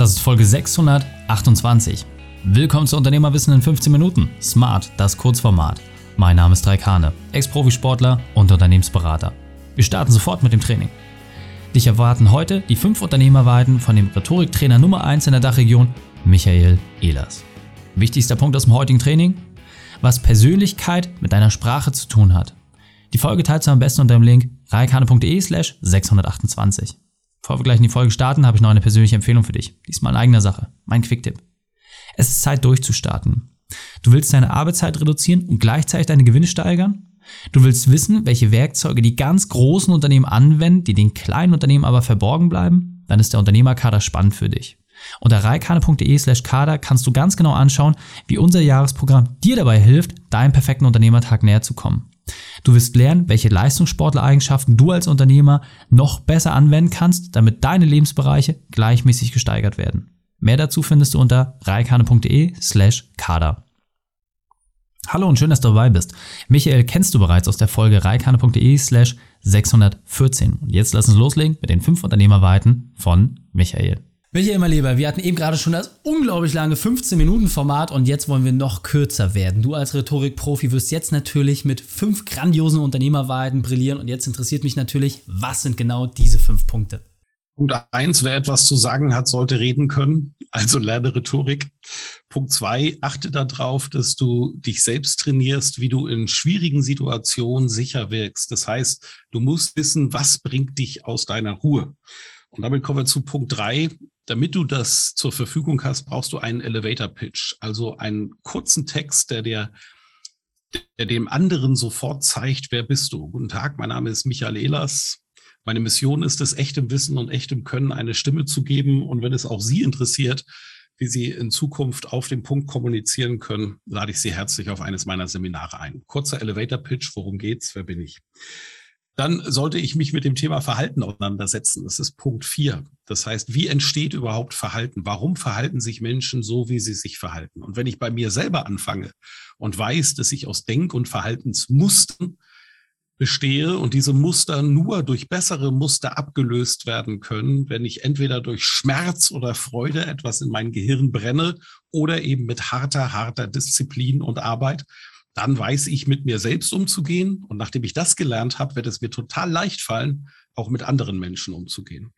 Das ist Folge 628. Willkommen zu Unternehmerwissen in 15 Minuten. Smart, das Kurzformat. Mein Name ist Raik Hane, Ex-Profisportler und Unternehmensberater. Wir starten sofort mit dem Training. Dich erwarten heute die 5 Unternehmerweiten von dem Rhetoriktrainer Nummer 1 in der Dachregion, Michael Ehlers. Wichtigster Punkt aus dem heutigen Training? Was Persönlichkeit mit deiner Sprache zu tun hat. Die Folge teilst du am besten unter dem Link reikane.de slash 628. Bevor wir gleich in die Folge starten, habe ich noch eine persönliche Empfehlung für dich. Diesmal in eigener Sache. Mein Quicktipp. Es ist Zeit durchzustarten. Du willst deine Arbeitszeit reduzieren und gleichzeitig deine Gewinne steigern? Du willst wissen, welche Werkzeuge die ganz großen Unternehmen anwenden, die den kleinen Unternehmen aber verborgen bleiben? Dann ist der Unternehmerkader spannend für dich. Unter reikane.de slash kader kannst du ganz genau anschauen, wie unser Jahresprogramm dir dabei hilft, deinem perfekten Unternehmertag näher zu kommen. Du wirst lernen, welche Leistungssportlereigenschaften du als Unternehmer noch besser anwenden kannst, damit deine Lebensbereiche gleichmäßig gesteigert werden. Mehr dazu findest du unter reikane.de slash kader. Hallo und schön, dass du dabei bist. Michael kennst du bereits aus der Folge reikane.de slash 614. Und jetzt lass uns loslegen mit den fünf Unternehmerweiten von Michael. Michael, mein Lieber, wir hatten eben gerade schon das unglaublich lange 15-Minuten-Format und jetzt wollen wir noch kürzer werden. Du als Rhetorik-Profi wirst jetzt natürlich mit fünf grandiosen Unternehmerwahrheiten brillieren und jetzt interessiert mich natürlich, was sind genau diese fünf Punkte? Punkt eins, wer etwas zu sagen hat, sollte reden können. Also lerne Rhetorik. Punkt zwei, achte darauf, dass du dich selbst trainierst, wie du in schwierigen Situationen sicher wirkst. Das heißt, du musst wissen, was bringt dich aus deiner Ruhe. Und damit kommen wir zu Punkt drei. Damit du das zur Verfügung hast, brauchst du einen Elevator Pitch, also einen kurzen Text, der dir der dem anderen sofort zeigt, wer bist du. Guten Tag, mein Name ist Michael Ehlers. Meine Mission ist es, echtem Wissen und echtem Können eine Stimme zu geben. Und wenn es auch Sie interessiert, wie Sie in Zukunft auf dem Punkt kommunizieren können, lade ich Sie herzlich auf eines meiner Seminare ein. Kurzer Elevator Pitch, worum geht's, wer bin ich? Dann sollte ich mich mit dem Thema Verhalten auseinandersetzen. Das ist Punkt vier. Das heißt, wie entsteht überhaupt Verhalten? Warum verhalten sich Menschen so, wie sie sich verhalten? Und wenn ich bei mir selber anfange und weiß, dass ich aus Denk- und Verhaltensmustern bestehe und diese Muster nur durch bessere Muster abgelöst werden können, wenn ich entweder durch Schmerz oder Freude etwas in mein Gehirn brenne oder eben mit harter, harter Disziplin und Arbeit, dann weiß ich, mit mir selbst umzugehen. Und nachdem ich das gelernt habe, wird es mir total leicht fallen, auch mit anderen Menschen umzugehen.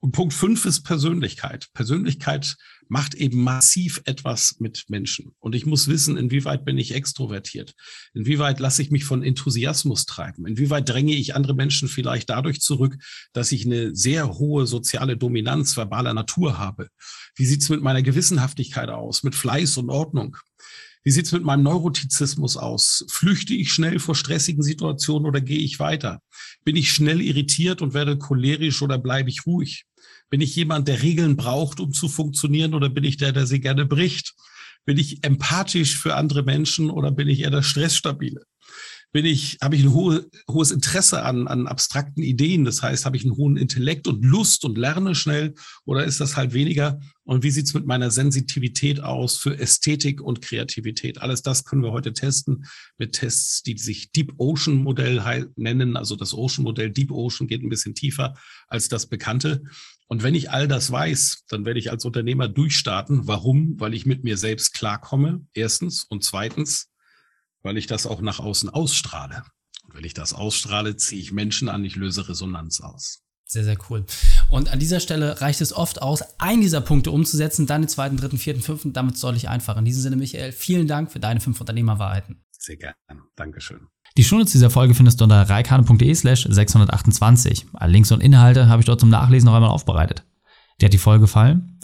Und Punkt fünf ist Persönlichkeit. Persönlichkeit macht eben massiv etwas mit Menschen. Und ich muss wissen, inwieweit bin ich extrovertiert? Inwieweit lasse ich mich von Enthusiasmus treiben? Inwieweit dränge ich andere Menschen vielleicht dadurch zurück, dass ich eine sehr hohe soziale Dominanz verbaler Natur habe? Wie sieht's mit meiner Gewissenhaftigkeit aus? Mit Fleiß und Ordnung? Wie sieht's mit meinem Neurotizismus aus? Flüchte ich schnell vor stressigen Situationen oder gehe ich weiter? Bin ich schnell irritiert und werde cholerisch oder bleibe ich ruhig? Bin ich jemand, der Regeln braucht, um zu funktionieren oder bin ich der, der sie gerne bricht? Bin ich empathisch für andere Menschen oder bin ich eher der Stressstabile? Bin ich, habe ich ein hohe, hohes Interesse an, an abstrakten Ideen? Das heißt, habe ich einen hohen Intellekt und Lust und lerne schnell oder ist das halt weniger? Und wie sieht's mit meiner Sensitivität aus für Ästhetik und Kreativität? Alles das können wir heute testen mit Tests, die sich Deep Ocean Modell nennen. Also das Ocean Modell Deep Ocean geht ein bisschen tiefer als das bekannte. Und wenn ich all das weiß, dann werde ich als Unternehmer durchstarten. Warum? Weil ich mit mir selbst klarkomme. Erstens. Und zweitens, weil ich das auch nach außen ausstrahle. Und wenn ich das ausstrahle, ziehe ich Menschen an, ich löse Resonanz aus. Sehr, sehr cool. Und an dieser Stelle reicht es oft aus, einen dieser Punkte umzusetzen, dann den zweiten, dritten, vierten, fünften. Damit soll ich einfach. In diesem Sinne, Michael, vielen Dank für deine fünf Unternehmerwahrheiten. Sehr gerne. Dankeschön. Die Shownotes dieser Folge findest du unter reikane.de slash 628. Alle Links und Inhalte habe ich dort zum Nachlesen noch einmal aufbereitet. Dir hat die Folge gefallen?